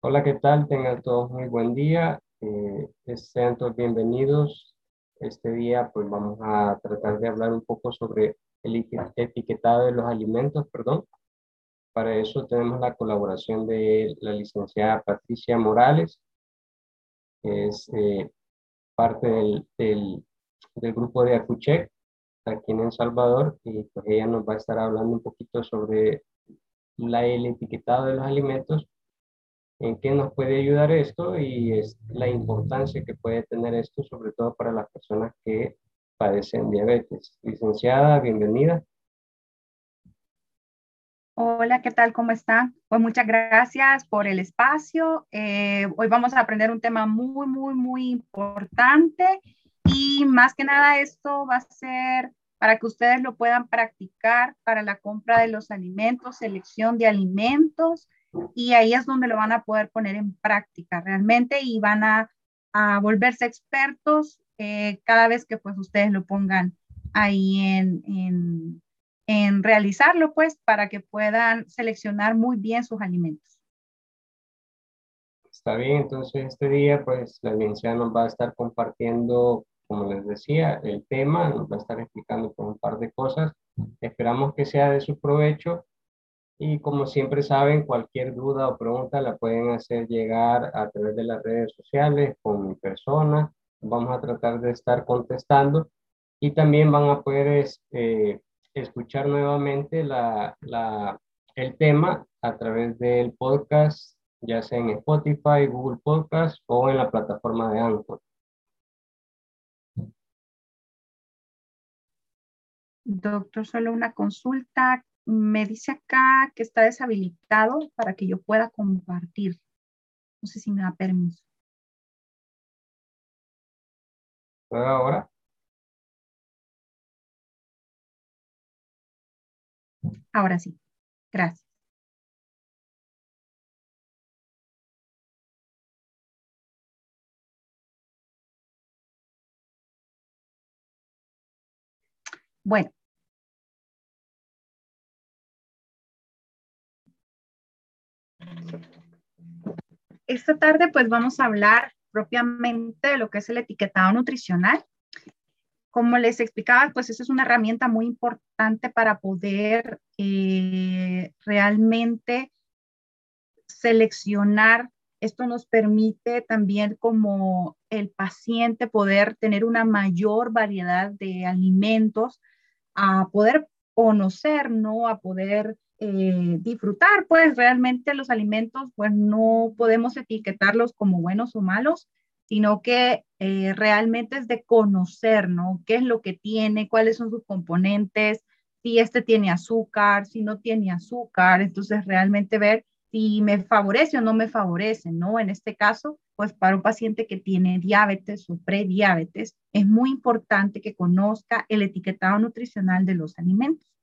Hola, ¿qué tal? Tengan todos muy buen día. Eh, sean todos bienvenidos. Este día pues vamos a tratar de hablar un poco sobre el etiquetado de los alimentos, perdón. Para eso tenemos la colaboración de la licenciada Patricia Morales, que es eh, parte del, del, del, grupo de Acuchec aquí en El Salvador y pues ella nos va a estar hablando un poquito sobre la, el etiquetado de los alimentos, en qué nos puede ayudar esto y es la importancia que puede tener esto, sobre todo para las personas que padecen diabetes. Licenciada, bienvenida. Hola, ¿qué tal? ¿Cómo está? Pues muchas gracias por el espacio. Eh, hoy vamos a aprender un tema muy, muy, muy importante y más que nada esto va a ser para que ustedes lo puedan practicar para la compra de los alimentos, selección de alimentos, y ahí es donde lo van a poder poner en práctica realmente y van a, volverse expertos eh, cada vez que pues ustedes lo pongan ahí en, en, en realizarlo pues para que puedan seleccionar muy bien sus alimentos. Está bien, entonces este día pues la audiencia nos va a estar compartiendo como les decía, el tema, nos va a estar explicando por un par de cosas. Esperamos que sea de su provecho y como siempre saben, cualquier duda o pregunta la pueden hacer llegar a través de las redes sociales con mi persona. Vamos a tratar de estar contestando y también van a poder eh, escuchar nuevamente el tema a través del podcast, ya sea en Spotify, Google Podcast o en la plataforma de Anchor. Doctor, solo una consulta. Me dice acá que está deshabilitado para que yo pueda compartir. No sé si me da permiso. ¿Puedo ahora? Ahora sí. Gracias. Bueno, Esta tarde pues vamos a hablar propiamente de lo que es el etiquetado nutricional. Como les explicaba, pues esa es una herramienta muy importante para poder eh, realmente seleccionar. Esto nos permite también como el paciente poder tener una mayor variedad de alimentos, a poder conocer, ¿no? A poder eh, disfrutar, pues realmente los alimentos, pues no podemos etiquetarlos como buenos o malos, sino que eh, realmente es de conocer, ¿no? ¿Qué es lo que tiene? ¿Cuáles son sus componentes? Si este tiene azúcar, si no tiene azúcar, entonces realmente ver si me favorece o no me favorece, ¿no? En este caso, pues para un paciente que tiene diabetes o prediabetes, es muy importante que conozca el etiquetado nutricional de los alimentos.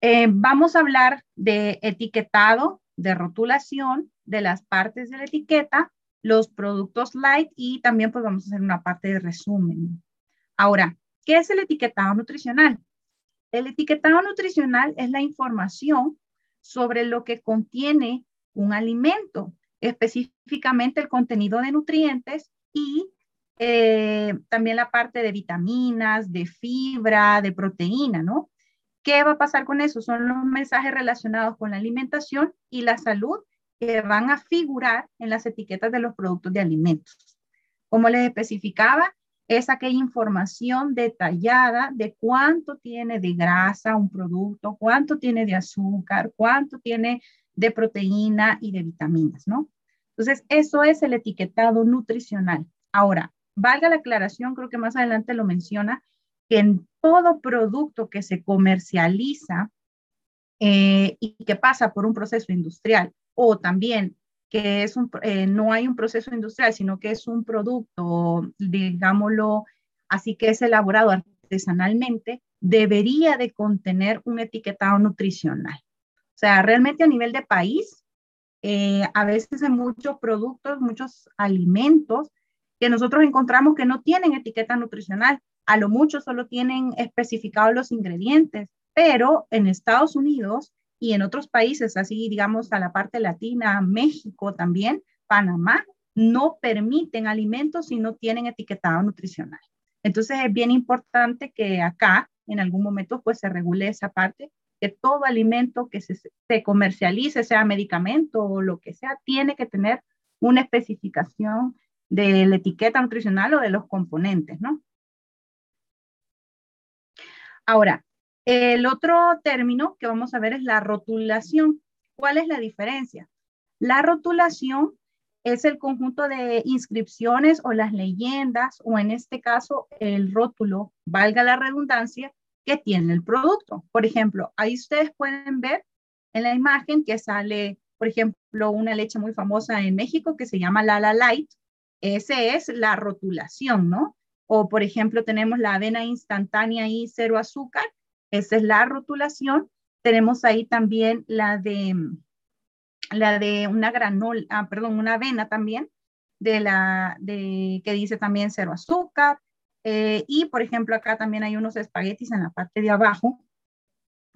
Eh, vamos a hablar de etiquetado, de rotulación, de las partes de la etiqueta, los productos light y también pues vamos a hacer una parte de resumen. Ahora, ¿qué es el etiquetado nutricional? El etiquetado nutricional es la información sobre lo que contiene un alimento, específicamente el contenido de nutrientes y eh, también la parte de vitaminas, de fibra, de proteína, ¿no? ¿Qué va a pasar con eso? Son los mensajes relacionados con la alimentación y la salud que van a figurar en las etiquetas de los productos de alimentos. Como les especificaba, es aquella información detallada de cuánto tiene de grasa un producto, cuánto tiene de azúcar, cuánto tiene de proteína y de vitaminas, ¿no? Entonces, eso es el etiquetado nutricional. Ahora, valga la aclaración, creo que más adelante lo menciona, que en todo producto que se comercializa eh, y que pasa por un proceso industrial o también que es un, eh, no hay un proceso industrial, sino que es un producto, digámoslo así que es elaborado artesanalmente, debería de contener un etiquetado nutricional. O sea, realmente a nivel de país, eh, a veces hay muchos productos, muchos alimentos que nosotros encontramos que no tienen etiqueta nutricional, a lo mucho solo tienen especificados los ingredientes, pero en Estados Unidos y en otros países, así digamos a la parte latina, México también, Panamá, no permiten alimentos si no tienen etiquetado nutricional. Entonces es bien importante que acá en algún momento pues se regule esa parte, que todo alimento que se, se comercialice, sea medicamento o lo que sea, tiene que tener una especificación de la etiqueta nutricional o de los componentes, ¿no? Ahora, el otro término que vamos a ver es la rotulación. ¿Cuál es la diferencia? La rotulación es el conjunto de inscripciones o las leyendas, o en este caso el rótulo, valga la redundancia, que tiene el producto. Por ejemplo, ahí ustedes pueden ver en la imagen que sale, por ejemplo, una leche muy famosa en México que se llama Lala Light. Ese es la rotulación, ¿no? O, por ejemplo, tenemos la avena instantánea y cero azúcar. Esa es la rotulación. Tenemos ahí también la de, la de una granola, ah, perdón, una avena también, de la, de, que dice también cero azúcar. Eh, y, por ejemplo, acá también hay unos espaguetis en la parte de abajo,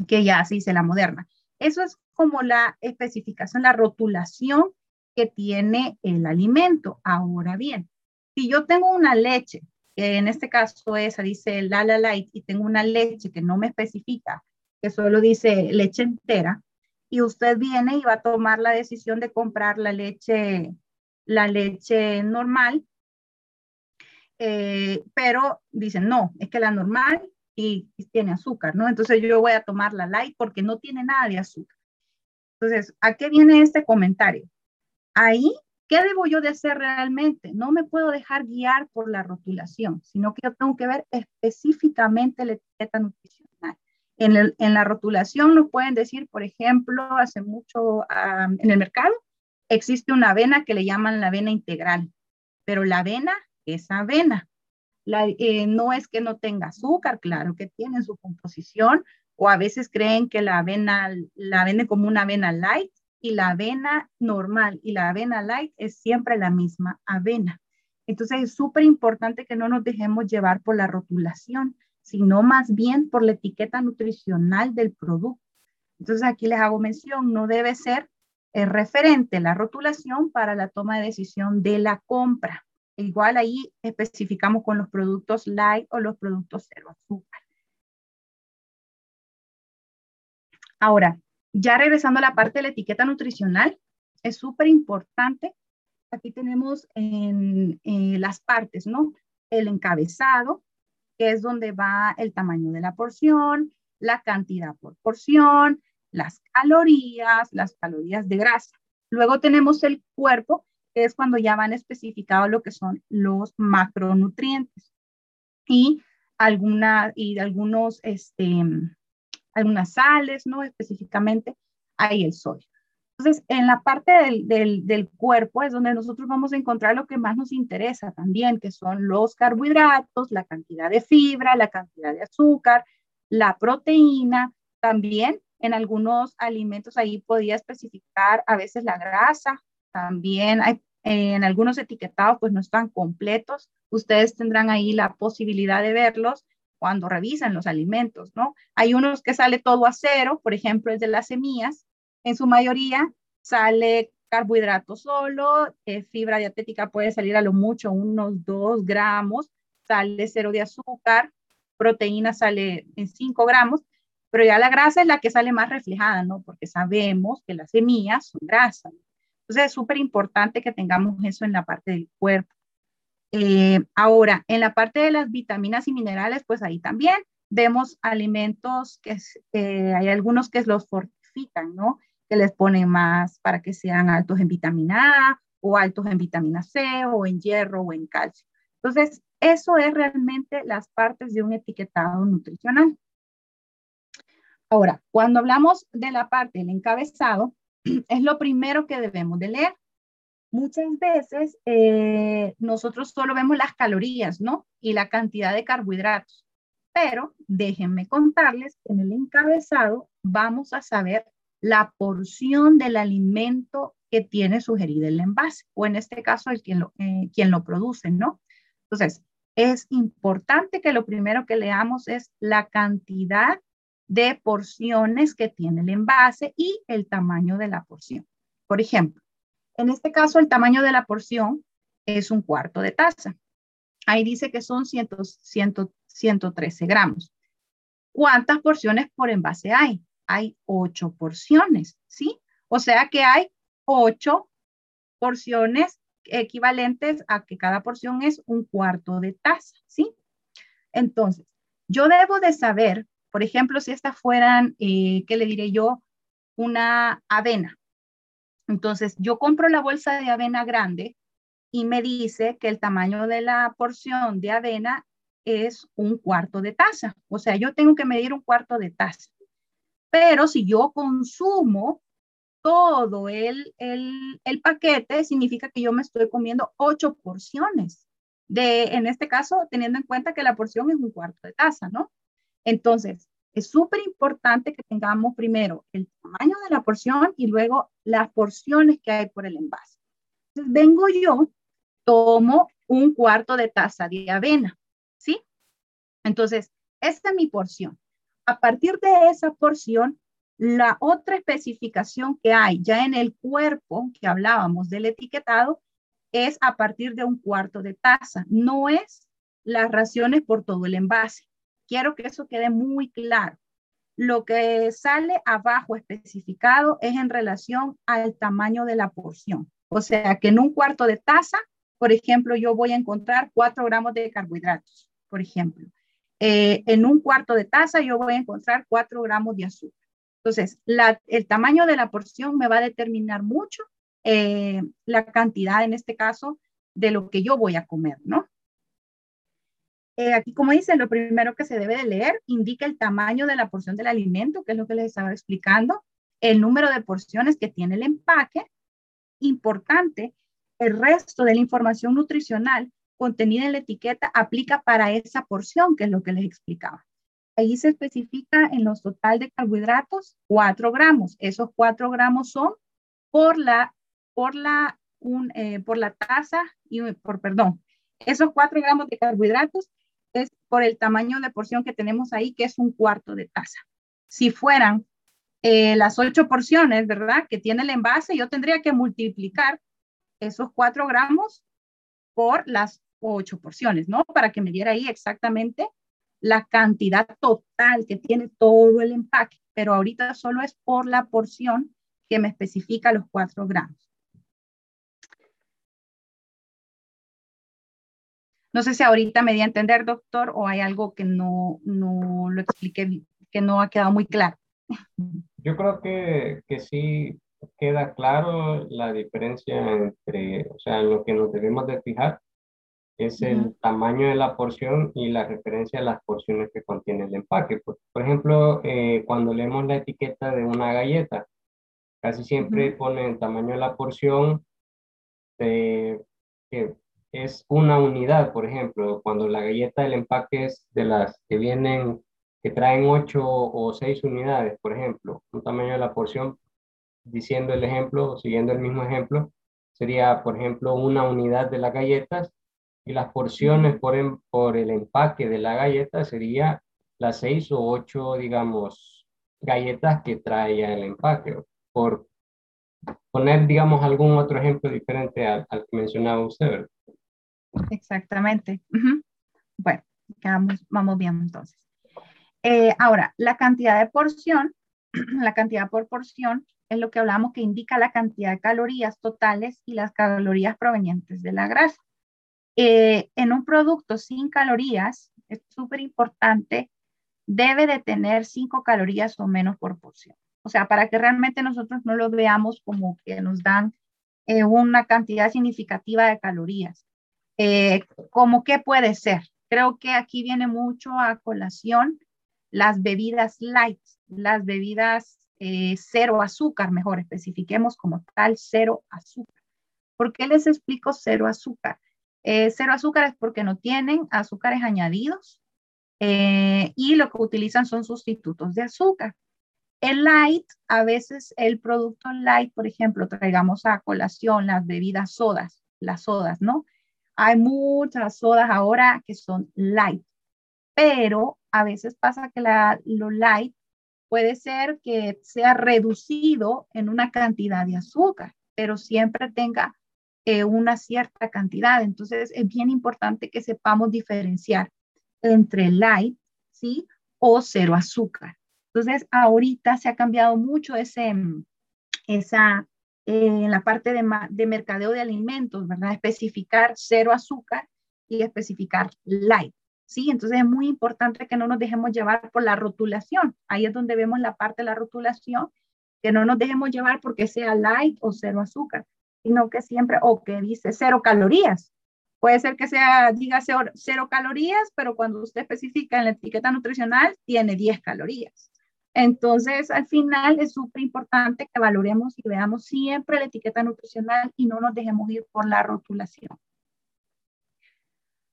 que ya se dice la moderna. Eso es como la especificación, la rotulación que tiene el alimento. Ahora bien, si yo tengo una leche en este caso esa dice Lala Light y tengo una leche que no me especifica, que solo dice leche entera, y usted viene y va a tomar la decisión de comprar la leche, la leche normal, eh, pero dicen, no, es que la normal y, y, tiene azúcar, ¿no? Entonces yo voy a tomar la light porque no tiene nada de azúcar. Entonces, ¿a qué viene este comentario? Ahí ¿Qué debo yo de hacer realmente? No me puedo dejar guiar por la rotulación, sino que yo tengo que ver específicamente la etiqueta nutricional. En, en la rotulación nos pueden decir, por ejemplo, hace mucho en el mercado existe una avena que le llaman la avena integral, pero la avena es avena. La, eh, no es que no tenga azúcar, claro que tiene su composición, o a veces creen que la avena la venden como una avena light, y la avena normal y la avena light es siempre la misma avena. Entonces es súper importante que no nos dejemos llevar por la rotulación, sino más bien por la etiqueta nutricional del producto. Entonces aquí les hago mención, no debe ser eh, referente la rotulación para la toma de decisión de la compra. Igual ahí especificamos con los productos light o los productos cero azúcar. Ahora, ya regresando a la parte de la etiqueta nutricional, es súper importante. Aquí tenemos en, las partes, ¿no? El encabezado, que es donde va el tamaño de la porción, la cantidad por porción, las calorías, las calorías de grasa. Luego tenemos el cuerpo, que es cuando ya van especificados lo que son los macronutrientes y alguna y algunos este algunas sales, ¿no? Específicamente, hay el sodio. Entonces, en la parte del, del, cuerpo es donde nosotros vamos a encontrar lo que más nos interesa también, que son los carbohidratos, la cantidad de fibra, la cantidad de azúcar, la proteína, también en algunos alimentos ahí podía especificar a veces la grasa, también en algunos etiquetados pues no están completos, ustedes tendrán ahí la posibilidad de verlos cuando revisan los alimentos, ¿no? Hay unos que sale todo a cero, por ejemplo, el de las semillas, en su mayoría sale carbohidrato solo, eh, fibra dietética puede salir a lo mucho unos 2 gramos, sale cero de azúcar, proteína sale en 5 gramos, pero ya la grasa es la que sale más reflejada, ¿no? Porque sabemos que las semillas son grasas. Entonces es súper importante que tengamos eso en la parte del cuerpo. Eh, ahora, en la parte de las vitaminas y minerales, pues ahí también vemos alimentos que hay algunos que los fortifican, ¿no? Que les ponen más para que sean altos en vitamina A o altos en vitamina C o en hierro o en calcio. Entonces, eso es realmente las partes de un etiquetado nutricional. Ahora, cuando hablamos de la parte del encabezado, es lo primero que debemos de leer. Muchas veces eh, nosotros solo vemos las calorías, ¿no? Y la cantidad de carbohidratos. Pero déjenme contarles en el encabezado vamos a saber la porción del alimento que tiene sugerida el envase, o en este caso el quien lo, eh, quien lo produce, ¿no? Entonces, es importante que lo primero que leamos es la cantidad de porciones que tiene el envase y el tamaño de la porción. Por ejemplo, en este caso el tamaño de la porción es un cuarto de taza. Ahí dice que son 100, 113 gramos. ¿Cuántas porciones por envase hay? Hay ocho porciones, ¿sí? O sea que hay ocho porciones equivalentes a que cada porción es un cuarto de taza, ¿sí? Entonces, yo debo de saber, por ejemplo, si estas fueran, eh, ¿qué le diré yo? Una avena. Entonces, yo compro la bolsa de avena grande y me dice que el tamaño de la porción de avena es un cuarto de taza. O sea, yo tengo que medir un cuarto de taza. Pero si yo consumo todo el, el, paquete, significa que yo me estoy comiendo ocho porciones. De, en este caso, teniendo en cuenta que la porción es un cuarto de taza, ¿no? Entonces, es súper importante que tengamos primero el tamaño de la porción y luego las porciones que hay por el envase. Entonces, vengo yo, tomo un cuarto de taza de avena, ¿sí? Entonces, esta es mi porción. A partir de esa porción, la otra especificación que hay ya en el cuerpo que hablábamos del etiquetado es a partir de un cuarto de taza, no es las raciones por todo el envase. Quiero que eso quede muy claro. Lo que sale abajo especificado es en relación al tamaño de la porción. O sea que en un cuarto de taza, por ejemplo, yo voy a encontrar cuatro gramos de carbohidratos, por ejemplo. Eh, en un cuarto de taza yo voy a encontrar 4 gramos de azúcar. Entonces, el tamaño de la porción me va a determinar mucho eh, la cantidad, en este caso, de lo que yo voy a comer, ¿no? Eh, aquí, como dice, lo primero que se debe de leer indica el tamaño de la porción del alimento, que es lo que les estaba explicando, el número de porciones que tiene el empaque. Importante, el resto de la información nutricional contenida en la etiqueta aplica para esa porción, que es lo que les explicaba. Ahí se especifica en los total de carbohidratos 4 gramos. Esos 4 gramos son por la, por la, un, eh, por la taza y por, perdón, esos 4 gramos de carbohidratos por el tamaño de porción que tenemos ahí, que es un cuarto de taza. Si fueran eh, las 8 porciones, ¿verdad? Que tiene el envase, yo tendría que multiplicar esos 4 gramos por las ocho porciones, ¿no? Para que me diera ahí exactamente la cantidad total que tiene todo el empaque, pero ahorita solo es por la porción que me especifica los cuatro gramos. No sé si ahorita me di a entender, doctor, o hay algo que no, no lo expliqué, que no ha quedado muy claro. Yo creo que, que sí queda claro la diferencia entre, o sea, lo que nos debemos de fijar es el tamaño de la porción y la referencia a las porciones que contiene el empaque. Por, por ejemplo, eh, cuando leemos la etiqueta de una galleta, casi siempre pone el tamaño de la porción, que es una unidad, por ejemplo, cuando la galleta del empaque es de las que vienen, que traen ocho o seis unidades, por ejemplo, un tamaño de la porción, diciendo el ejemplo, siguiendo el mismo ejemplo, sería, por ejemplo, una unidad de las galletas y las porciones por, por el empaque de la galleta sería las seis o ocho, digamos, galletas que trae el empaque. Por poner, digamos, algún otro ejemplo diferente al, que mencionaba usted, Exactamente. Bueno, vamos, vamos bien entonces. Eh, ahora, la cantidad de porción, la cantidad por porción es lo que hablamos que indica la cantidad de calorías totales y las calorías provenientes de la grasa. Eh, en un producto sin calorías, es súper importante, debe de tener 5 calorías o menos por porción. O sea, para que realmente nosotros no lo veamos como que nos dan eh, una cantidad significativa de calorías. Eh, ¿Cómo qué puede ser? Creo que aquí viene mucho a colación las bebidas light, las bebidas cero azúcar, mejor especifiquemos como tal cero azúcar. ¿Por qué les explico cero azúcar? Eh, cero azúcares porque no tienen azúcares añadidos eh, y lo que utilizan son sustitutos de azúcar. El light, a veces el producto light, por ejemplo, traigamos a colación las bebidas sodas, las sodas, ¿no? Hay muchas sodas ahora que son light, pero a veces pasa que la, lo light puede ser que sea reducido en una cantidad de azúcar, pero siempre tenga eh, una cierta cantidad. Entonces, es bien importante que sepamos diferenciar entre light, ¿sí? O cero azúcar. Entonces, ahorita se ha cambiado mucho ese, esa, en la parte de, de mercadeo de alimentos, ¿verdad? Especificar cero azúcar y especificar light. ¿sí? Entonces es muy importante que no nos dejemos llevar por la rotulación. Ahí es donde vemos la parte de la rotulación, que no nos dejemos llevar porque sea light o cero azúcar, sino que siempre, o que dice cero calorías. Puede ser que sea, diga cero, calorías, pero cuando usted especifica en la etiqueta nutricional, tiene 10 calorías. Entonces, al final es súper importante que valoremos y veamos siempre la etiqueta nutricional y no nos dejemos ir por la rotulación.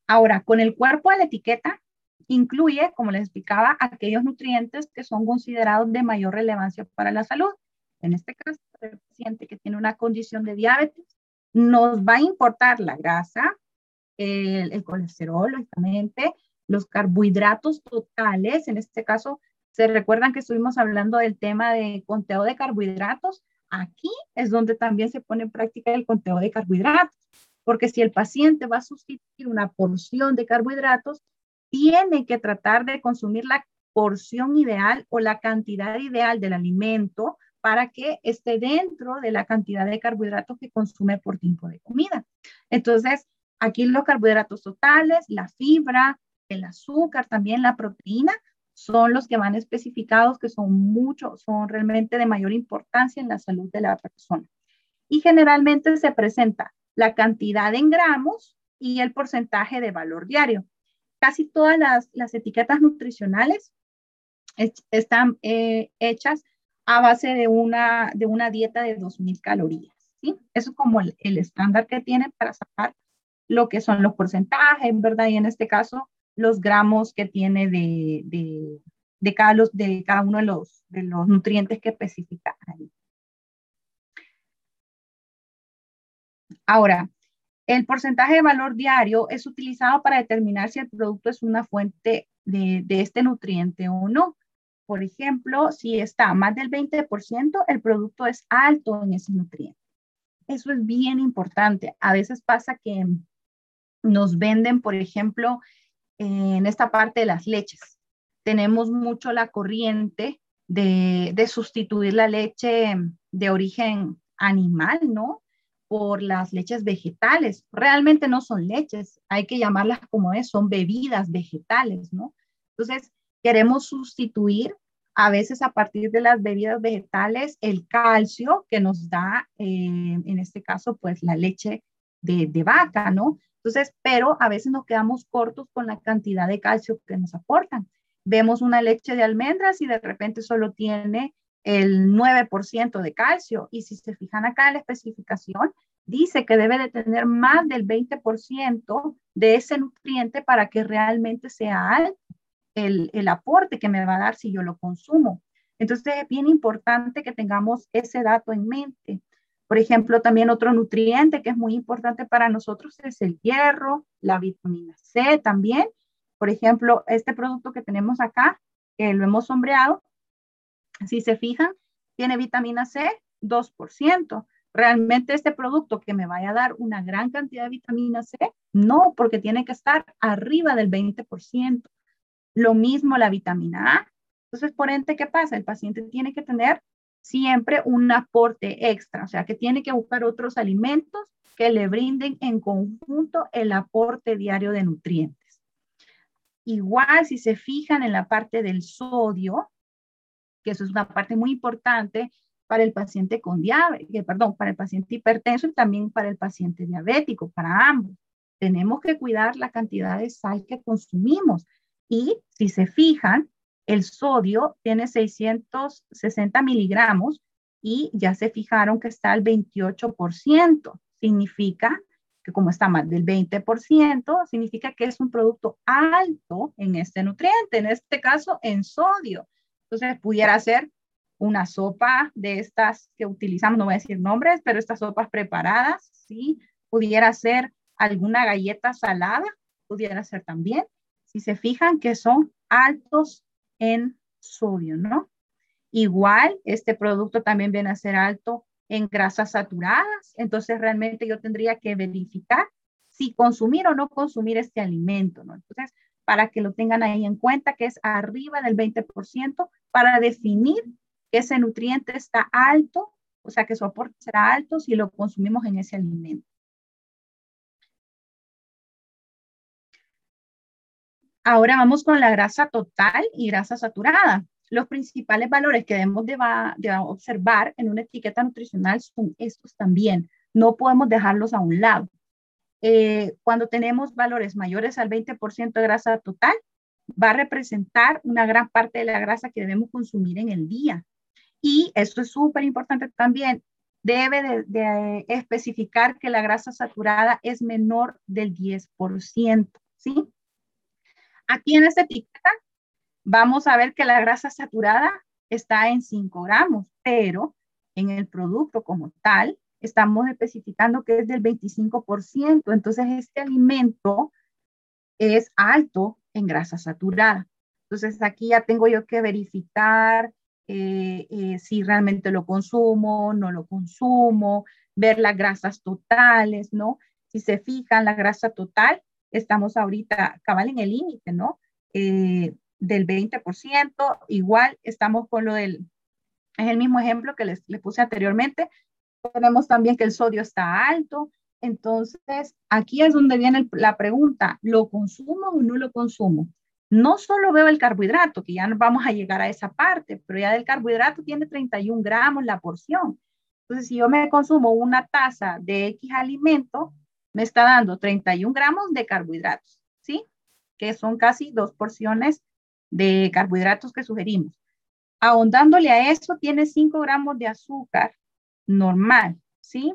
Ahora, con el cuerpo de la etiqueta, incluye, como les explicaba, aquellos nutrientes que son considerados de mayor relevancia para la salud. En este caso, el paciente que tiene una condición de diabetes, nos va a importar la grasa, el, colesterol, lógicamente, los carbohidratos totales. En este caso, se recuerdan que estuvimos hablando del tema de conteo de carbohidratos. Aquí es donde también se pone en práctica el conteo de carbohidratos porque si el paciente va a sustituir una porción de carbohidratos, tiene que tratar de consumir la porción ideal o la cantidad ideal del alimento para que esté dentro de la cantidad de carbohidratos que consume por tiempo de comida. Entonces, aquí los carbohidratos totales, la fibra, el azúcar, también la proteína, son los que van especificados que son muchos, son realmente de mayor importancia en la salud de la persona. Y generalmente se presenta la cantidad en gramos y el porcentaje de valor diario. Casi todas las, etiquetas nutricionales están eh, hechas a base de una, de una dieta de 2.000 calorías. ¿sí? Eso es como el, estándar que tienen para sacar lo que son los porcentajes, ¿verdad? Y en este caso, los gramos que tiene de, de, de, cada, los, de cada uno de los, de los nutrientes que especifica ahí. Ahora, el porcentaje de valor diario es utilizado para determinar si el producto es una fuente de, este nutriente o no. Por ejemplo, si está más del 20%, el producto es alto en ese nutriente. Eso es bien importante. A veces pasa que nos venden, por ejemplo, en esta parte de las leches. Tenemos mucho la corriente de, de sustituir la leche de origen animal, ¿no? por las leches vegetales. Realmente no son leches, hay que llamarlas como es, son bebidas vegetales, ¿no? Entonces, queremos sustituir a veces a partir de las bebidas vegetales el calcio que nos da, eh, en este caso, pues la leche de, de vaca, ¿no? Entonces, pero a veces nos quedamos cortos con la cantidad de calcio que nos aportan. Vemos una leche de almendras y de repente solo tiene el 9% de calcio. Y si se fijan acá en la especificación, dice que debe de tener más del 20% de ese nutriente para que realmente sea alto el, el aporte que me va a dar si yo lo consumo. Entonces es bien importante que tengamos ese dato en mente. Por ejemplo, también otro nutriente que es muy importante para nosotros es el hierro, la vitamina C también. Por ejemplo, este producto que tenemos acá, que lo hemos sombreado, si se fijan, tiene vitamina C 2%. ¿Realmente este producto que me vaya a dar una gran cantidad de vitamina C? No, porque tiene que estar arriba del 20%. Lo mismo la vitamina A. Entonces, por ende, ¿qué pasa? El paciente tiene que tener siempre un aporte extra, o sea, que tiene que buscar otros alimentos que le brinden en conjunto el aporte diario de nutrientes. Igual, si se fijan en la parte del sodio, que eso es una parte muy importante para el paciente con diabetes, perdón, para el paciente hipertenso y también para el paciente diabético, para ambos. Tenemos que cuidar la cantidad de sal que consumimos. Y si se fijan, el sodio tiene 660 miligramos y ya se fijaron que está al 28%. Significa que como está más del 20%, significa que es un producto alto en este nutriente, en este caso en sodio. Entonces, pudiera ser una sopa de estas que utilizamos, no voy a decir nombres, pero estas sopas preparadas, ¿sí? Pudiera ser alguna galleta salada, pudiera ser también, si se fijan que son altos en sodio, ¿no? Igual, este producto también viene a ser alto en grasas saturadas, entonces realmente yo tendría que verificar si consumir o no consumir este alimento, ¿no? Entonces, para que lo tengan ahí en cuenta, que es arriba del 20%, para definir que ese nutriente está alto, o sea, que su aporte será alto si lo consumimos en ese alimento. Ahora vamos con la grasa total y grasa saturada. Los principales valores que debemos de, observar en una etiqueta nutricional son estos también. No podemos dejarlos a un lado. Eh, cuando tenemos valores mayores al 20% de grasa total, va a representar una gran parte de la grasa que debemos consumir en el día. Y esto es súper importante también, debe de, especificar que la grasa saturada es menor del 10%, ¿sí? Aquí en esta etiqueta vamos a ver que la grasa saturada está en 5 gramos, pero en el producto como tal estamos especificando que es del 25%. Entonces, este alimento es alto en grasa saturada. Entonces, aquí ya tengo yo que verificar eh, eh, si realmente lo consumo, no lo consumo, ver las grasas totales, ¿no? Si se fijan, la grasa total, estamos ahorita cabal en el límite, ¿no? Eh, del 20%, igual estamos con lo del, es el mismo ejemplo que les, les puse anteriormente, tenemos también que el sodio está alto, entonces aquí es donde viene la pregunta, ¿lo consumo o no lo consumo? No solo veo el carbohidrato, que ya nos vamos a llegar a esa parte, pero ya del carbohidrato tiene 31 gramos la porción. Entonces, si yo me consumo una taza de X alimento, me está dando 31 gramos de carbohidratos, ¿sí? Que son casi dos porciones de carbohidratos que sugerimos. Ahondándole a eso, tiene 5 gramos de azúcar normal, ¿sí?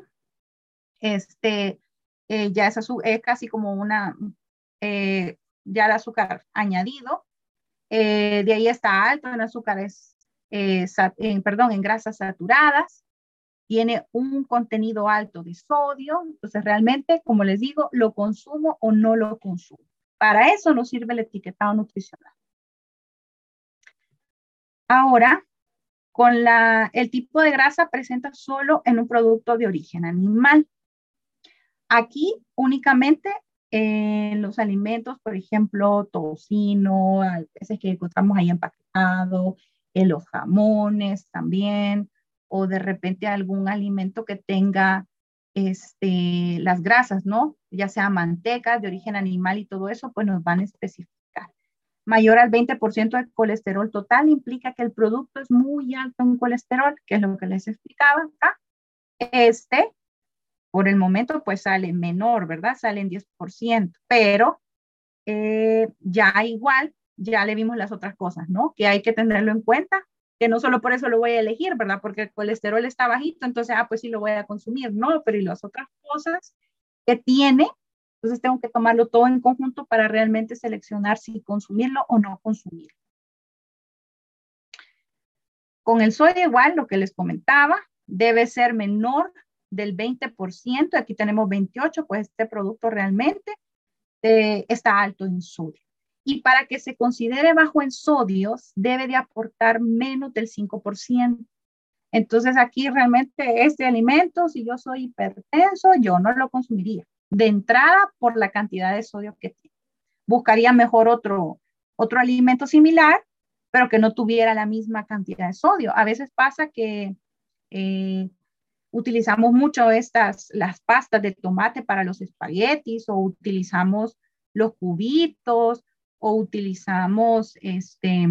Este, eh, ya es, es, casi como una, eh, ya el azúcar añadido. Eh, de ahí está alto en azúcares, en, perdón, en grasas saturadas. Tiene un contenido alto de sodio. Entonces, realmente, como les digo, lo consumo o no lo consumo. Para eso nos sirve el etiquetado nutricional. Ahora, con la, el tipo de grasa presenta solo en un producto de origen animal. Aquí únicamente en los alimentos, por ejemplo, tocino, a veces que encontramos ahí empaquetado, en los jamones también, o de repente algún alimento que tenga este, las grasas, ¿no? Ya sea manteca de origen animal y todo eso, pues nos van a especificar mayor al 20% de colesterol total implica que el producto es muy alto en colesterol, que es lo que les explicaba acá. Este, por el momento, pues sale menor, ¿verdad? Sale en 10%, pero eh, ya igual, ya le vimos las otras cosas, ¿no? Que hay que tenerlo en cuenta, que no solo por eso lo voy a elegir, ¿verdad? Porque el colesterol está bajito, entonces, ah, pues sí lo voy a consumir, ¿no? Pero y las otras cosas que tiene entonces tengo que tomarlo todo en conjunto para realmente seleccionar si consumirlo o no consumirlo. Con el sodio igual, lo que les comentaba, debe ser menor del 20%. Aquí tenemos 28, pues este producto realmente eh, está alto en sodio. Y para que se considere bajo en sodios, debe de aportar menos del 5%. Entonces aquí realmente este alimento, si yo soy hipertenso, yo no lo consumiría de entrada por la cantidad de sodio que tiene. Buscaría mejor otro, otro alimento similar, pero que no tuviera la misma cantidad de sodio. A veces pasa que eh, utilizamos mucho estas, las pastas de tomate para los espaguetis o utilizamos los cubitos o utilizamos, este,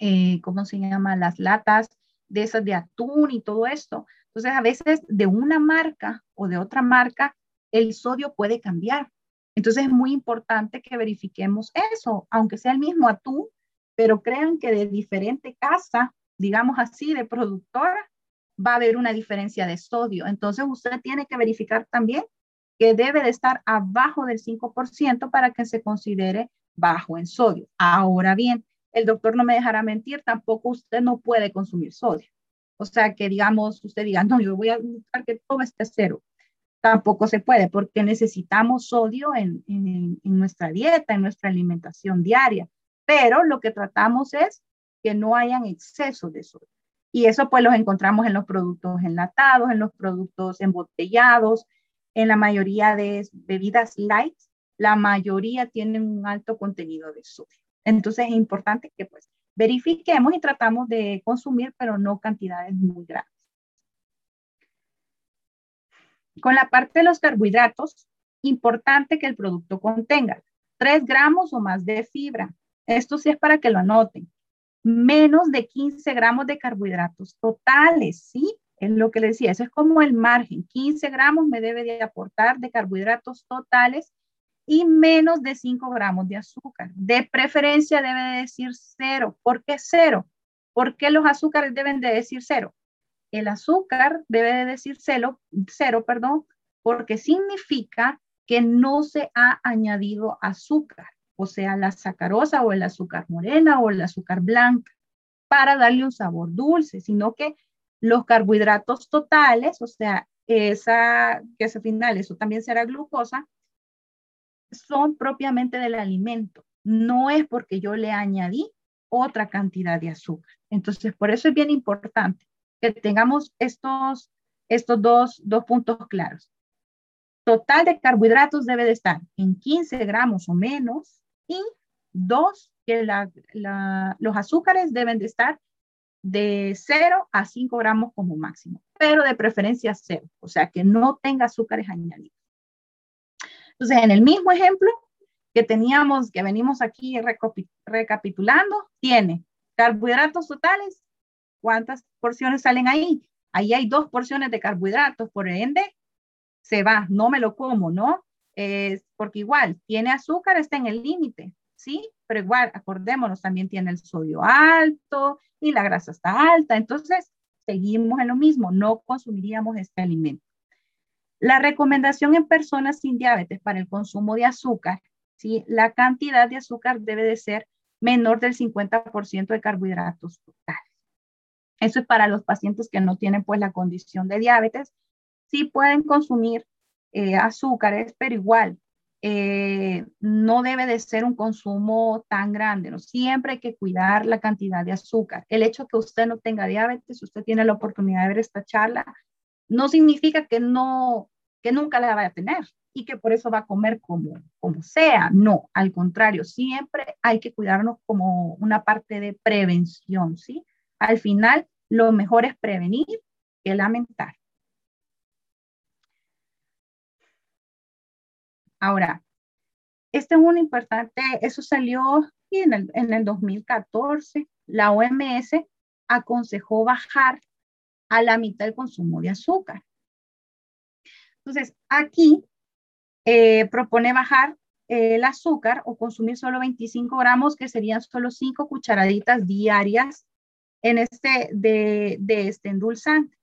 eh, ¿cómo se llama? Las latas de esas de atún y todo esto. Entonces, a veces de una marca o de otra marca el sodio puede cambiar. Entonces es muy importante que verifiquemos eso, aunque sea el mismo atún, pero crean que de diferente casa, digamos así, de productora, va a haber una diferencia de sodio. Entonces usted tiene que verificar también que debe de estar abajo del 5% para que se considere bajo en sodio. Ahora bien, el doctor no me dejará mentir, tampoco usted no puede consumir sodio. O sea, que digamos, usted diga, no, yo voy a buscar que todo esté cero tampoco se puede porque necesitamos sodio en, nuestra dieta, en nuestra alimentación diaria. Pero lo que tratamos es que no hayan exceso de sodio. Y eso pues los encontramos en los productos enlatados, en los productos embotellados, en la mayoría de bebidas light, la mayoría tienen un alto contenido de sodio. Entonces es importante que pues verifiquemos y tratamos de consumir, pero no cantidades muy grandes. Con la parte de los carbohidratos, importante que el producto contenga 3 gramos o más de fibra. Esto sí es para que lo anoten. Menos de 15 gramos de carbohidratos totales, ¿sí? Es lo que les decía, eso es como el margen. 15 gramos me debe de aportar de carbohidratos totales y menos de 5 gramos de azúcar. De preferencia debe de decir cero. ¿Por qué cero? ¿Por qué los azúcares deben de decir cero? El azúcar debe de decir cero, cero perdón, porque significa que no se ha añadido azúcar, o sea, la sacarosa o el azúcar morena o el azúcar blanca, para darle un sabor dulce, sino que los carbohidratos totales, o sea, esa que es final, eso también será glucosa, son propiamente del alimento. No es porque yo le añadí otra cantidad de azúcar. Entonces, por eso es bien importante que tengamos estos, estos dos, dos puntos claros. Total de carbohidratos debe de estar en 15 gramos o menos y dos, que los azúcares deben de estar de 0 a 5 gramos como máximo, pero de preferencia cero, o sea, que no tenga azúcares añadidos. Entonces, en el mismo ejemplo que teníamos, que venimos aquí recapitulando, tiene carbohidratos totales. ¿Cuántas porciones salen ahí? Ahí hay dos porciones de carbohidratos, por ende, se va, no me lo como, ¿no? porque igual, tiene azúcar, está en el límite, ¿sí? Pero igual, acordémonos, también tiene el sodio alto y la grasa está alta, entonces seguimos en lo mismo, no consumiríamos este alimento. La recomendación en personas sin diabetes para el consumo de azúcar, ¿sí? La cantidad de azúcar debe de ser menor del 50% de carbohidratos totales. Eso es para los pacientes que no tienen pues la condición de diabetes. Sí pueden consumir eh, azúcares, pero igual eh, no debe de ser un consumo tan grande, ¿no? Siempre hay que cuidar la cantidad de azúcar. El hecho que usted no tenga diabetes, usted tiene la oportunidad de ver esta charla, no significa que no, que nunca la vaya a tener y que por eso va a comer como, como sea. No, al contrario, siempre hay que cuidarnos como una parte de prevención, ¿sí? Al final, lo mejor es prevenir que lamentar. Ahora, este es un importante, eso salió en el, en el 2014, la OMS aconsejó bajar a la mitad el consumo de azúcar. Entonces, aquí eh, propone bajar el azúcar o consumir solo 25 gramos, que serían solo 5 cucharaditas diarias en este, de, de este endulzante.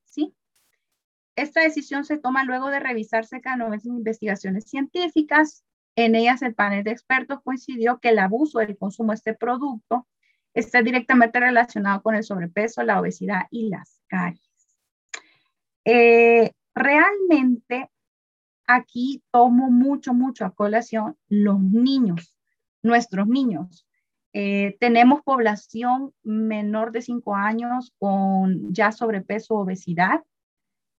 Esta decisión se toma luego de revisarse cada nuevas investigaciones científicas. En ellas el panel de expertos coincidió que el abuso del consumo de este producto está directamente relacionado con el sobrepeso, la obesidad y las caries. Eh, realmente aquí tomo mucho, mucho a colación los niños, nuestros niños. Eh, tenemos población menor de 5 años con ya sobrepeso, obesidad.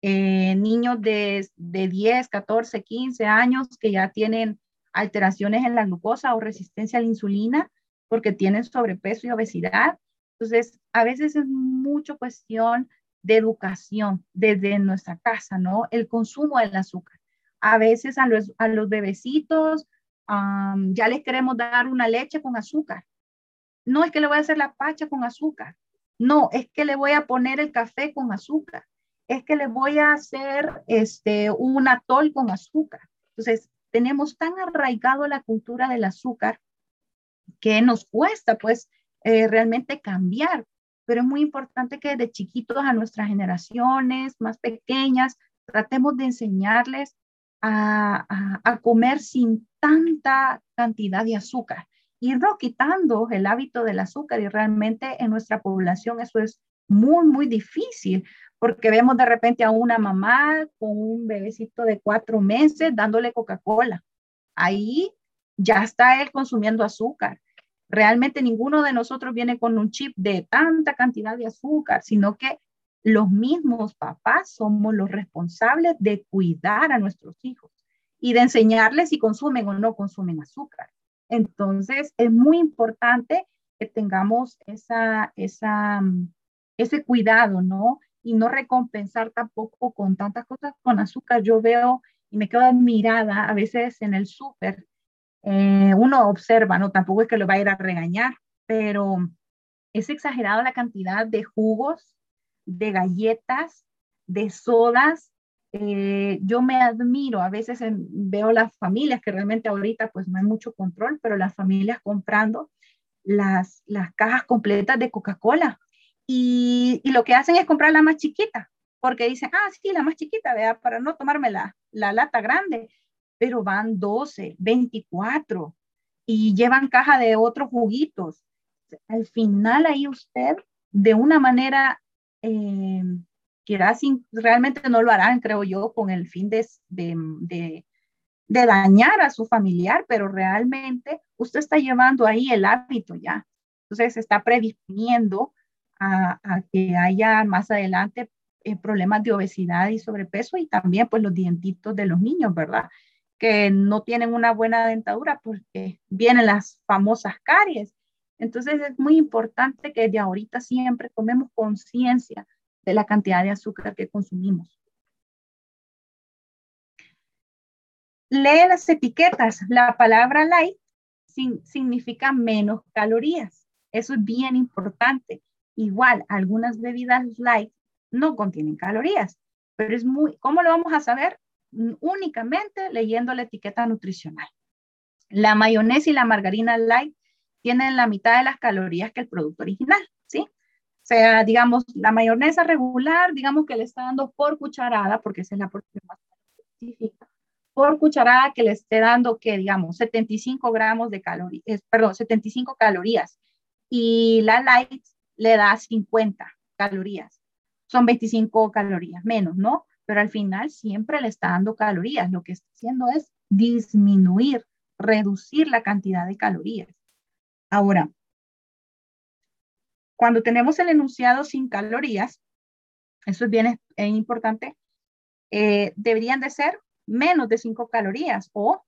Eh, niños de, de 10, 14, 15 años que ya tienen alteraciones en la glucosa o resistencia a la insulina porque tienen sobrepeso y obesidad. Entonces, a veces es mucho cuestión de educación desde nuestra casa, ¿no? El consumo del azúcar. A veces a los, a los bebecitos ya les queremos dar una leche con azúcar. No es que le voy a hacer la pacha con azúcar. No, es que le voy a poner el café con azúcar. Es que le voy a hacer este, un atol con azúcar. Entonces, tenemos tan arraigado la cultura del azúcar que nos cuesta, pues, eh, realmente cambiar. Pero es muy importante que de chiquitos a nuestras generaciones más pequeñas tratemos de enseñarles a, comer sin tanta cantidad de azúcar, irnos quitando el hábito del azúcar. Y realmente en nuestra población eso es muy, muy difícil porque vemos de repente a una mamá con un bebecito de cuatro meses dándole Coca-Cola. Ahí ya está él consumiendo azúcar Realmente ninguno de nosotros viene con un chip de tanta cantidad de azúcar, sino que los mismos papás somos los responsables de cuidar a nuestros hijos y de enseñarles si consumen o no consumen azúcar. Entonces, es muy importante que tengamos esa, ese cuidado, ¿no? Y no recompensar tampoco con tantas cosas con azúcar. Yo veo y me quedo admirada a veces en el súper. Eh, uno observa, ¿no? Tampoco es que lo va a ir a regañar, pero es exagerado la cantidad de jugos, de galletas, de sodas. Eh, yo me admiro, a veces veo las familias que realmente ahorita pues no hay mucho control, pero las familias comprando las, las cajas completas de Coca-Cola y, lo que hacen es comprar la más chiquita, porque dicen, ah, sí, la más chiquita, vea, para no tomarme la, la lata grande, pero van 12, 24 y llevan caja de otros juguitos. Al final ahí usted, de una manera eh, sin, realmente no lo harán, creo yo, con el fin de, de, dañar a su familiar, pero realmente usted está llevando ahí el hábito ya. Entonces está predisponiendo a, que haya más adelante eh, problemas de obesidad y sobrepeso y también pues los dientitos de los niños, ¿verdad? Que no tienen una buena dentadura porque vienen las famosas caries. Entonces es muy importante que de ahorita siempre tomemos conciencia de la cantidad de azúcar que consumimos. Lee las etiquetas. La palabra light significa menos calorías. Eso es bien importante. Igual, algunas bebidas light no contienen calorías, pero es muy, ¿cómo lo vamos a saber? Únicamente leyendo la etiqueta nutricional. La mayonesa y la margarina light tienen la mitad de las calorías que el producto original, ¿sí? O sea, digamos, la mayonesa regular, digamos que le está dando por cucharada, porque esa es la porción más específica, por cucharada que le esté dando, que digamos, 75 gramos de calorías, perdón, 75 calorías. Y la light le da 50 calorías son 25 calorías menos, ¿no? Pero al final siempre le está dando calorías. Lo que está haciendo es disminuir, reducir la cantidad de calorías. Ahora, cuando tenemos el enunciado sin calorías, eso es bien importante, eh, deberían de ser menos de 5 calorías o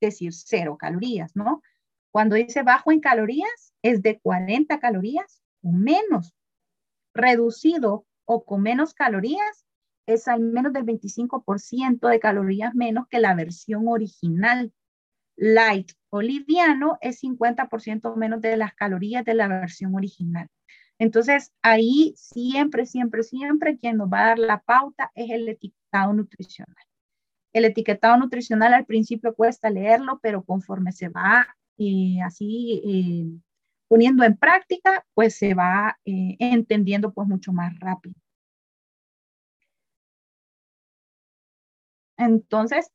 decir cero calorías, ¿no? Cuando dice bajo en calorías, es de 40 calorías o menos. Reducido o con menos calorías es al menos del 25% de calorías menos que la versión original. Light o liviano es 50% menos de las calorías de la versión original. Entonces, ahí siempre, siempre, siempre quien nos va a dar la pauta es el etiquetado nutricional. El etiquetado nutricional al principio cuesta leerlo, pero conforme se va eh, así eh, poniendo en práctica, pues se va eh, entendiendo pues mucho más rápido. Entonces,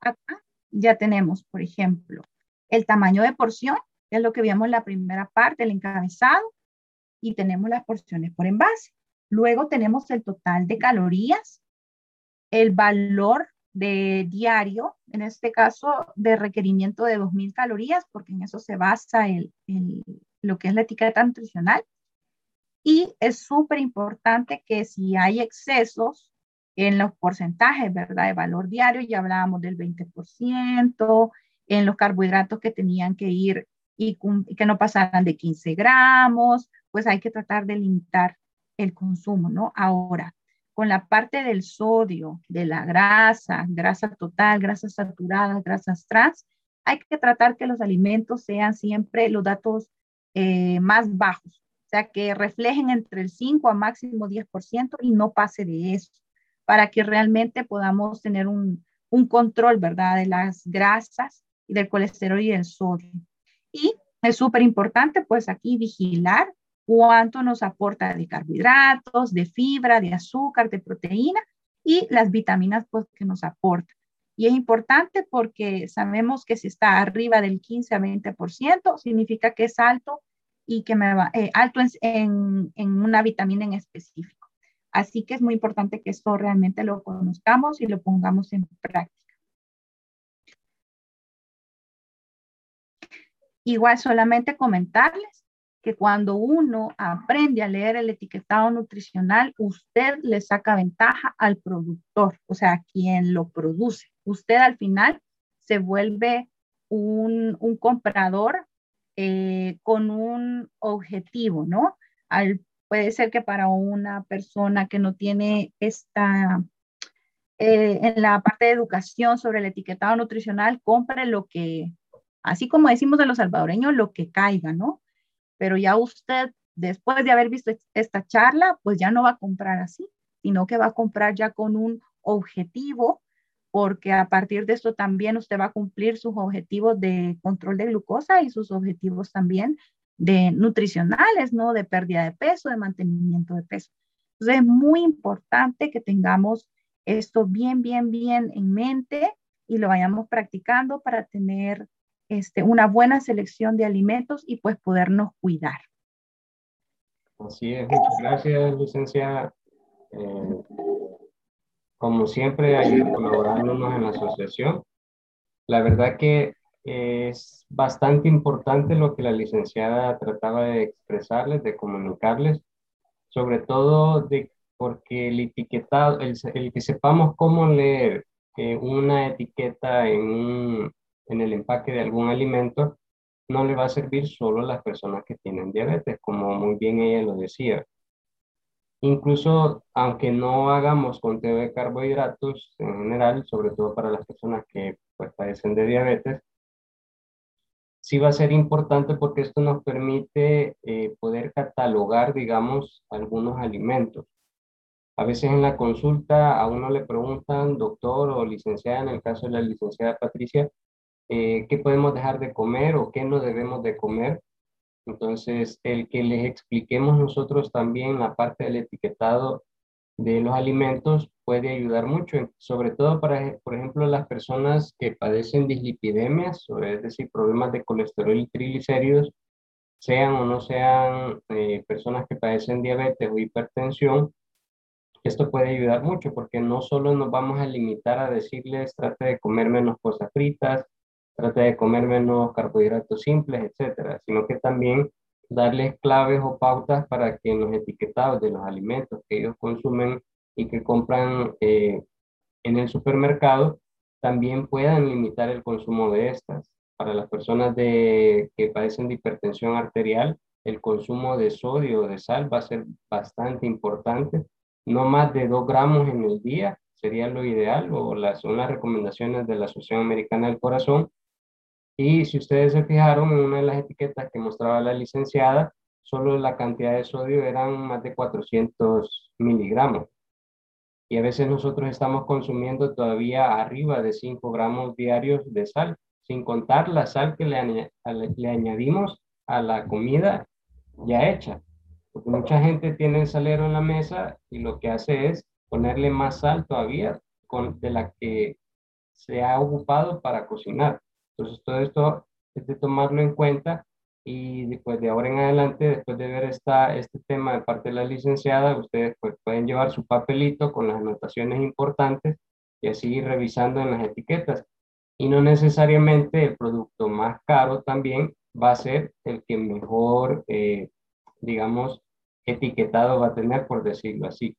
acá ya tenemos, por ejemplo, el tamaño de porción, que es lo que vimos en la primera parte, el encabezado, y tenemos las porciones por envase. Luego tenemos el total de calorías, el valor de diario, en este caso de requerimiento de 2.000 calorías, porque en eso se basa el, lo que es la etiqueta nutricional. Y es súper importante que si hay excesos en los porcentajes, ¿verdad? De valor diario, ya hablábamos del 20%, en los carbohidratos que tenían que ir y, que no pasaran de 15 gramos, pues hay que tratar de limitar el consumo, ¿no? Ahora, con la parte del sodio, de la grasa, grasa total, grasas saturadas, grasas trans, hay que tratar que los alimentos sean siempre los datos eh, más bajos, o sea, que reflejen entre el 5 a máximo 10% y no pase de eso, para que realmente podamos tener un, un control, ¿verdad?, de las grasas y del colesterol y del sodio. Y es súper importante, pues aquí vigilar cuánto nos aporta de carbohidratos, de fibra, de azúcar, de proteína y las vitaminas pues, que nos aporta. Y es importante porque sabemos que si está arriba del 15 a 20%, significa que es alto y que me va, eh, alto en, en, una vitamina en específico. Así que es muy importante que esto realmente lo conozcamos y lo pongamos en práctica. Igual solamente comentarles que cuando uno aprende a leer el etiquetado nutricional, usted le saca ventaja al productor, o sea, a quien lo produce. Usted al final se vuelve un, comprador eh, con un objetivo, ¿no? puede ser que para una persona que no tiene esta, eh, en la parte de educación sobre el etiquetado nutricional, compre lo que, así como decimos de los salvadoreños, lo que caiga, ¿no? pero ya usted, después de haber visto esta charla, pues ya no va a comprar así, sino que va a comprar ya con un objetivo, porque a partir de esto también usted va a cumplir sus objetivos de control de glucosa y sus objetivos también de nutricionales, ¿no? De pérdida de peso, de mantenimiento de peso. Entonces es muy importante que tengamos esto bien, bien, bien en mente y lo vayamos practicando para tener este, una buena selección de alimentos y pues podernos cuidar. Así es, muchas gracias, licenciada. Eh, como siempre, ahí colaborándonos en la asociación. La verdad que es bastante importante lo que la licenciada trataba de expresarles, de comunicarles, sobre todo porque el etiquetado, el, el que sepamos cómo leer eh, una etiqueta en en el empaque de algún alimento no le va a servir solo a las personas que tienen diabetes, como muy bien ella lo decía. Incluso aunque no hagamos conteo de carbohidratos en general, sobre todo para las personas que pues, padecen de diabetes, sí va a ser importante porque esto nos permite eh, poder catalogar, digamos, algunos alimentos. A veces en la consulta a uno le preguntan, doctor o licenciada, en el caso de la licenciada Patricia, eh, qué podemos dejar de comer o qué no debemos de comer. Entonces, el que les expliquemos nosotros también la parte del etiquetado de los alimentos puede ayudar mucho, sobre todo para, por ejemplo, las personas que padecen dislipidemias, es decir, problemas de colesterol y triglicéridos, sean o no sean eh, personas que padecen diabetes o hipertensión, esto puede ayudar mucho porque no solo nos vamos a limitar a decirles trate de comer menos cosas fritas, trata de comer menos carbohidratos simples, etcétera, sino que también darles claves o pautas para que en los etiquetados de los alimentos que ellos consumen y que compran eh, en el supermercado también puedan limitar el consumo de estas. Para las personas que padecen de hipertensión arterial, el consumo de sodio o de sal va a ser bastante importante. No más de 2 gramos en el día sería lo ideal o las, son las recomendaciones de la Asociación Americana del Corazón y si ustedes se fijaron en una de las etiquetas que mostraba la licenciada, solo la cantidad de sodio eran más de 400 miligramos. Y a veces nosotros estamos consumiendo todavía arriba de 5 gramos diarios de sal, sin contar la sal que le, le añadimos a la comida ya hecha. Porque mucha gente tiene el salero en la mesa y lo que hace es ponerle más sal todavía con, de la que se ha ocupado para cocinar. Entonces, todo esto es de tomarlo en cuenta y después de ahora en adelante, después de ver esta, este tema de parte de la licenciada, ustedes pues, pueden llevar su papelito con las anotaciones importantes y así ir revisando en las etiquetas. Y no necesariamente el producto más caro también va a ser el que mejor, eh, digamos, etiquetado va a tener, por decirlo así,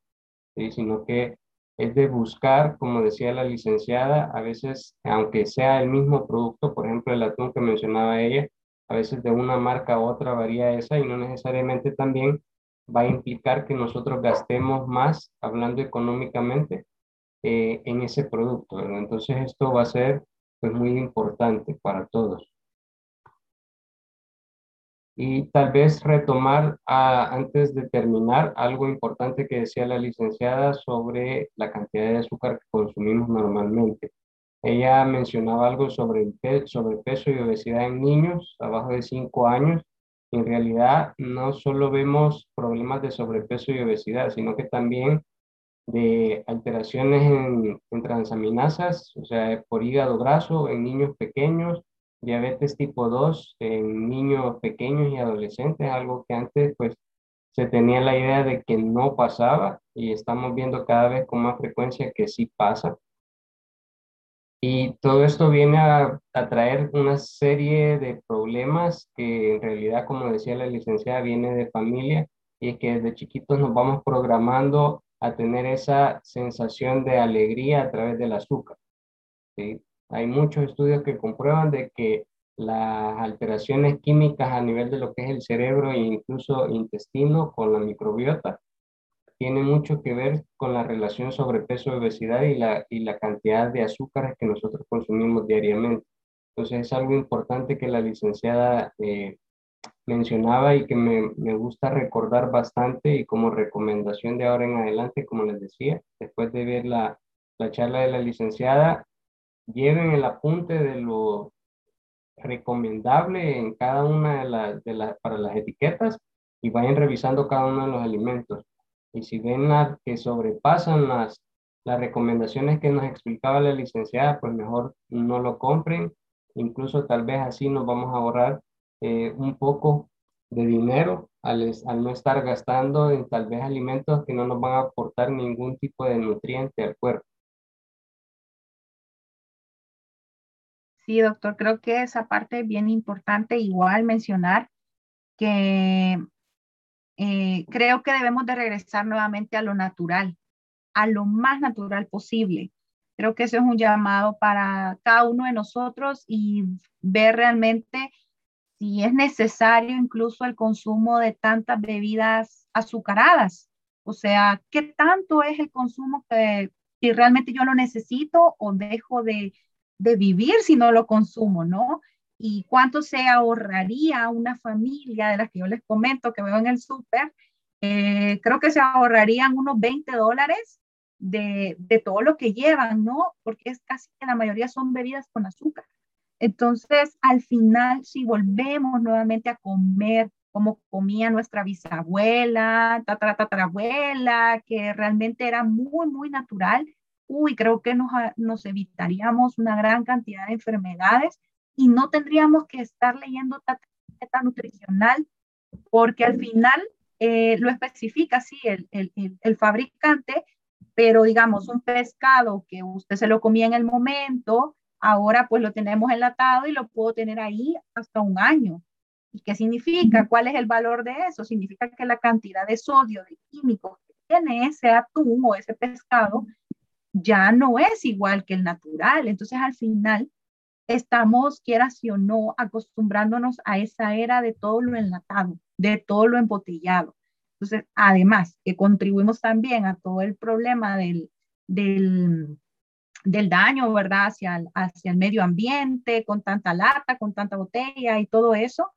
sino que es de buscar, como decía la licenciada, a veces, aunque sea el mismo producto, por ejemplo, el atún que mencionaba ella, a veces de una marca a otra varía esa y no necesariamente también va a implicar que nosotros gastemos más, hablando económicamente, eh, en ese producto. Entonces esto va a ser pues, muy importante para todos y tal vez retomar antes de terminar algo importante que decía la licenciada sobre la cantidad de azúcar que consumimos normalmente. Ella mencionaba algo sobre el, sobre peso y obesidad en niños abajo de 5 años. En realidad no solo vemos problemas de sobrepeso y obesidad, sino que también de alteraciones en, en transaminasas, o sea, por hígado graso en niños pequeños, diabetes tipo 2 en niños pequeños y adolescentes, algo que antes pues se tenía la idea de que no pasaba y estamos viendo cada vez con más frecuencia que sí pasa. Y todo esto viene a, a, traer una serie de problemas que en realidad, como decía la licenciada, viene de familia y es que desde chiquitos nos vamos programando a tener esa sensación de alegría a través del azúcar. ¿sí? Hay muchos estudios que comprueban de que las alteraciones químicas a nivel de lo que es el cerebro e incluso intestino con la microbiota tiene mucho que ver con la relación sobrepeso obesidad y la, y la cantidad de azúcares que nosotros consumimos diariamente. Entonces es algo importante que la licenciada eh, mencionaba y que me, me, gusta recordar bastante y como recomendación de ahora en adelante, como les decía, después de ver la, la charla de la licenciada, lleven el apunte de lo recomendable en cada una de las, para las etiquetas y vayan revisando cada uno de los alimentos. Y si ven que sobrepasan las, las recomendaciones que nos explicaba la licenciada, pues mejor no lo compren. Incluso tal vez así nos vamos a ahorrar eh, un poco de dinero al, al, no estar gastando en tal vez alimentos que no nos van a aportar ningún tipo de nutriente al cuerpo. Sí, doctor, creo que esa parte es bien importante. Igual mencionar que eh, creo que debemos de regresar nuevamente a lo natural, a lo más natural posible. Creo que eso es un llamado para cada uno de nosotros y ver realmente si es necesario incluso el consumo de tantas bebidas azucaradas. O sea, ¿qué tanto es el consumo que si realmente yo lo necesito o dejo de, de vivir si no lo consumo, ¿no? Y cuánto se ahorraría una familia de las que yo les comento que veo en el súper, eh, creo que se ahorrarían unos 20 dólares de, de, todo lo que llevan, ¿no? Porque es casi que la mayoría son bebidas con azúcar. Entonces, al final, si volvemos nuevamente a comer como comía nuestra bisabuela, tatara, tatarabuela, que realmente era muy, muy natural, uy, creo que nos, nos evitaríamos una gran cantidad de enfermedades y no tendríamos que estar leyendo tarjeta nutricional porque al final eh, lo especifica, sí, el, el, el, fabricante, pero digamos, un pescado que usted se lo comía en el momento, ahora pues lo tenemos enlatado y lo puedo tener ahí hasta un año. ¿Y qué significa? ¿Cuál es el valor de eso? Significa que la cantidad de sodio, de químicos que tiene ese atún o ese pescado ya no es igual que el natural. Entonces, al final, estamos, quieras o no, acostumbrándonos a esa era de todo lo enlatado, de todo lo embotellado. Entonces, además, que contribuimos también a todo el problema del, del, del daño, ¿verdad? Hacia el, hacia el medio ambiente, con tanta lata, con tanta botella y todo eso,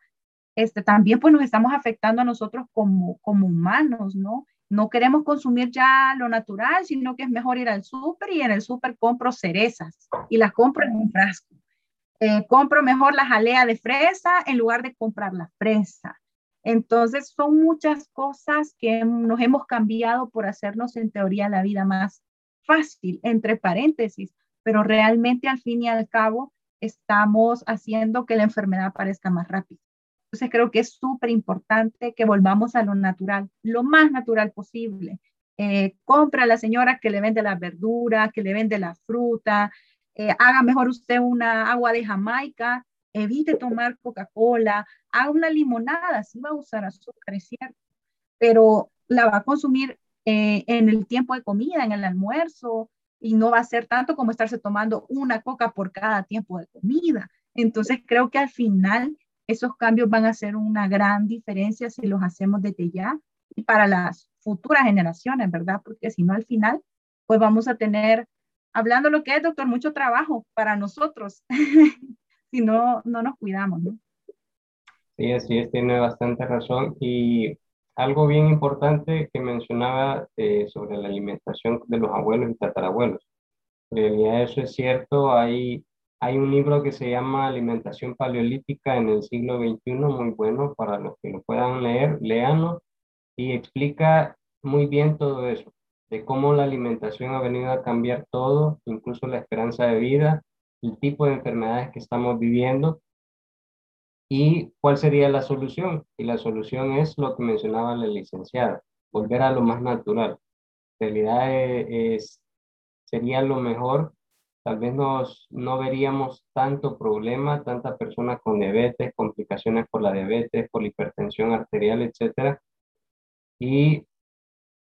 este, también pues nos estamos afectando a nosotros como, como humanos, ¿no? No queremos consumir ya lo natural, sino que es mejor ir al súper y en el súper compro cerezas y las compro en un frasco. Eh, compro mejor la jalea de fresa en lugar de comprar la fresa. Entonces son muchas cosas que nos hemos cambiado por hacernos en teoría la vida más fácil, entre paréntesis, pero realmente al fin y al cabo estamos haciendo que la enfermedad aparezca más rápido. Entonces creo que es súper importante que volvamos a lo natural, lo más natural posible. Eh, compra a la señora que le vende la verdura, que le vende la fruta, eh, haga mejor usted una agua de Jamaica, evite tomar Coca-Cola, haga una limonada, sí va a usar azúcar, es cierto, pero la va a consumir eh, en el tiempo de comida, en el almuerzo, y no va a ser tanto como estarse tomando una coca por cada tiempo de comida. Entonces creo que al final esos cambios van a hacer una gran diferencia si los hacemos desde ya y para las futuras generaciones, ¿verdad? Porque si no, al final, pues vamos a tener, hablando lo que es, doctor, mucho trabajo para nosotros, si no, no nos cuidamos, ¿no? Sí, así es, tiene bastante razón. Y algo bien importante que mencionaba eh, sobre la alimentación de los abuelos y tatarabuelos. En eso es cierto, hay hay un libro que se llama Alimentación Paleolítica en el siglo XXI, muy bueno para los que lo puedan leer, léanlo, y explica muy bien todo eso, de cómo la alimentación ha venido a cambiar todo, incluso la esperanza de vida, el tipo de enfermedades que estamos viviendo y cuál sería la solución. Y la solución es lo que mencionaba la licenciada, volver a lo más natural. En realidad eh, es, sería lo mejor tal vez nos, no veríamos tanto problema, tanta persona con diabetes, complicaciones por la diabetes, por la hipertensión arterial, etcétera. Y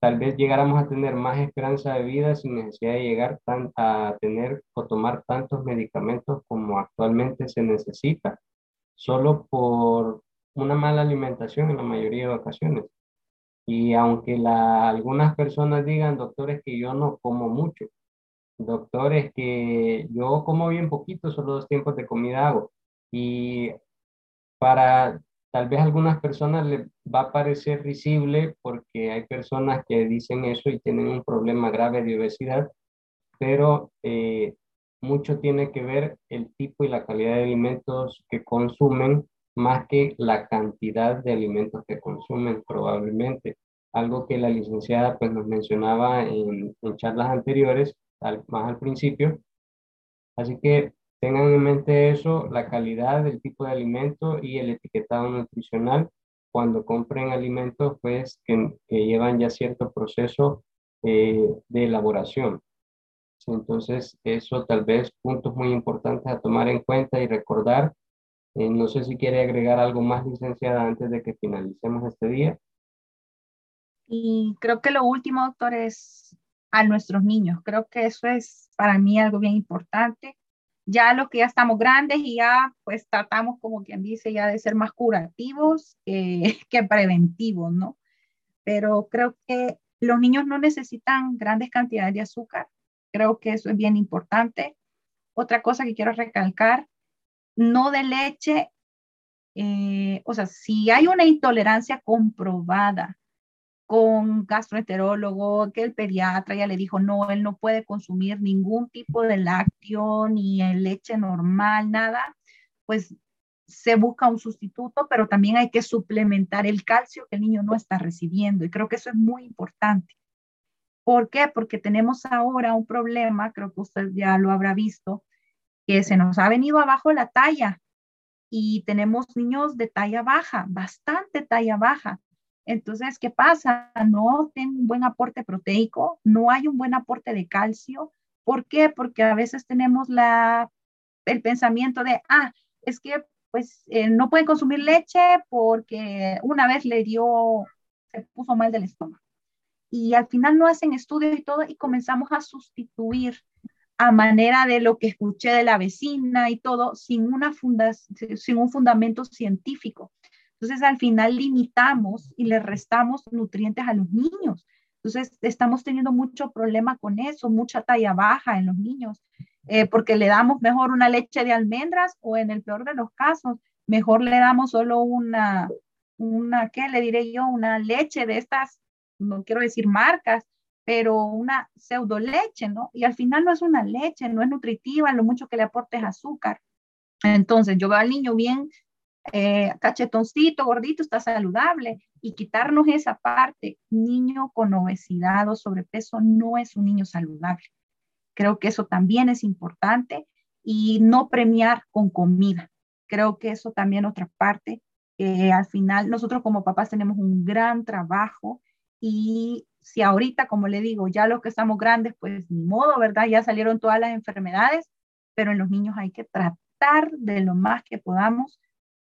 tal vez llegáramos a tener más esperanza de vida sin necesidad de llegar tan, a tener o tomar tantos medicamentos como actualmente se necesita, solo por una mala alimentación en la mayoría de ocasiones. Y aunque la, algunas personas digan, doctores, que yo no como mucho, doctores, que yo como bien poquito, solo dos tiempos de comida hago. Y para tal vez algunas personas les va a parecer risible porque hay personas que dicen eso y tienen un problema grave de obesidad, pero eh, mucho tiene que ver el tipo y la calidad de alimentos que consumen más que la cantidad de alimentos que consumen probablemente. Algo que la licenciada pues nos mencionaba en, en charlas anteriores, más al principio. Así que tengan en mente eso, la calidad del tipo de alimento y el etiquetado nutricional cuando compren alimentos pues que, que llevan ya cierto proceso eh, de elaboración. Entonces, eso tal vez puntos muy importantes a tomar en cuenta y recordar. Eh, no sé si quiere agregar algo más, licenciada, antes de que finalicemos este día. Y creo que lo último, doctor, es a nuestros niños. Creo que eso es para mí algo bien importante. Ya los que ya estamos grandes y ya pues tratamos, como quien dice, ya de ser más curativos que, que preventivos, ¿no? Pero creo que los niños no necesitan grandes cantidades de azúcar. Creo que eso es bien importante. Otra cosa que quiero recalcar, no de leche, eh, o sea, si hay una intolerancia comprobada con gastroenterólogo, que el pediatra ya le dijo, no, él no puede consumir ningún tipo de lácteo ni leche normal, nada, pues se busca un sustituto, pero también hay que suplementar el calcio que el niño no está recibiendo. Y creo que eso es muy importante. ¿Por qué? Porque tenemos ahora un problema, creo que usted ya lo habrá visto, que se nos ha venido abajo la talla y tenemos niños de talla baja, bastante talla baja. Entonces, ¿qué pasa? No tiene un buen aporte proteico, no hay un buen aporte de calcio. ¿Por qué? Porque a veces tenemos la, el pensamiento de, ah, es que pues eh, no pueden consumir leche porque una vez le dio, se puso mal del estómago. Y al final no hacen estudios y todo y comenzamos a sustituir a manera de lo que escuché de la vecina y todo, sin, una funda, sin un fundamento científico. Entonces, al final limitamos y le restamos nutrientes a los niños. Entonces, estamos teniendo mucho problema con eso, mucha talla baja en los niños, eh, porque le damos mejor una leche de almendras o en el peor de los casos, mejor le damos solo una, una, ¿qué le diré yo? Una leche de estas, no quiero decir marcas, pero una pseudo leche, ¿no? Y al final no es una leche, no es nutritiva, lo mucho que le aporte es azúcar. Entonces, yo veo al niño bien eh, cachetoncito, gordito, está saludable. Y quitarnos esa parte, niño con obesidad o sobrepeso no es un niño saludable. Creo que eso también es importante y no premiar con comida. Creo que eso también otra parte. al final, nosotros como papás tenemos un gran trabajo y si ahorita, como le digo, ya los que estamos grandes, pues ni modo, ¿verdad? Ya salieron todas las enfermedades, pero en los niños hay que tratar de lo más que podamos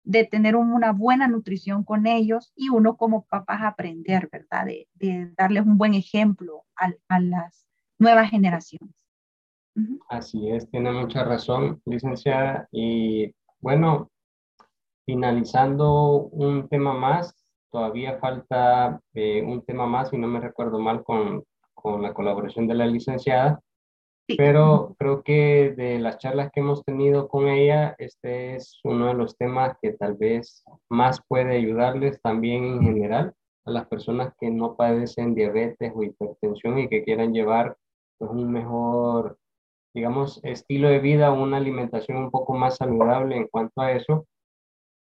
de tener una buena nutrición con ellos y uno como papás aprender, ¿verdad? De, darles un buen ejemplo a, las nuevas generaciones. Así es, tiene mucha razón, licenciada. Y bueno, finalizando un tema más, todavía falta eh, un tema más, si no me recuerdo mal, con, con la colaboración de la licenciada, pero creo que de las charlas que hemos tenido con ella, este es uno de los temas que tal vez más puede ayudarles también en general a las personas que no padecen diabetes o hipertensión y que quieran llevar pues, un mejor, digamos, estilo de vida, una alimentación un poco más saludable en cuanto a eso.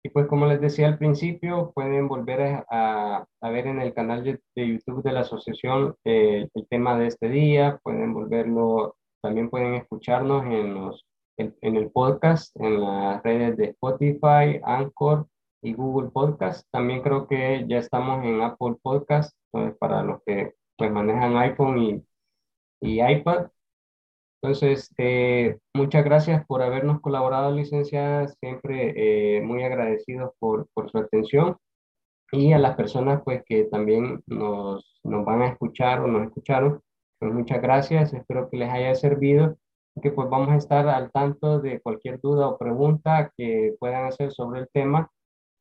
Y pues como les decía al principio, pueden volver a, a ver en el canal de, YouTube de la asociación el tema de este día, pueden volverlo también pueden escucharnos en, los, en, el podcast, en las redes de Spotify, Anchor y Google Podcast. También creo que ya estamos en Apple Podcast, para los que pues, manejan iPhone y, iPad. Entonces, eh, muchas gracias por habernos colaborado, licenciada. Siempre eh, muy agradecidos por, por, su atención. Y a las personas pues, que también nos, nos van a escuchar o nos escucharon, pues muchas gracias. Espero que les haya servido. Que pues vamos a estar al tanto de cualquier duda o pregunta que puedan hacer sobre el tema.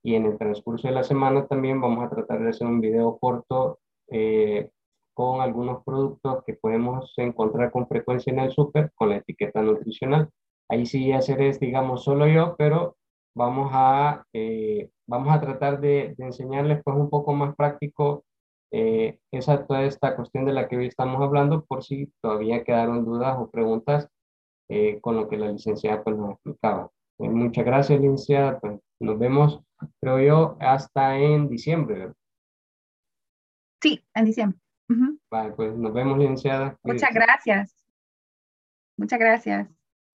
Y en el transcurso de la semana también vamos a tratar de hacer un video corto eh, con algunos productos que podemos encontrar con frecuencia en el súper con la etiqueta nutricional. Ahí sí hacer es, digamos, solo yo, pero vamos a, eh, vamos a tratar de, enseñarles pues un poco más práctico eh, esa, toda esta cuestión de la que hoy estamos hablando, por si todavía quedaron dudas o preguntas eh, con lo que la licenciada pues, nos explicaba. muchas gracias, licenciada. Pues, nos vemos, creo yo, hasta en diciembre. Sí, en diciembre. Vale, pues nos vemos, licenciada. Muchas gracias. Muchas gracias.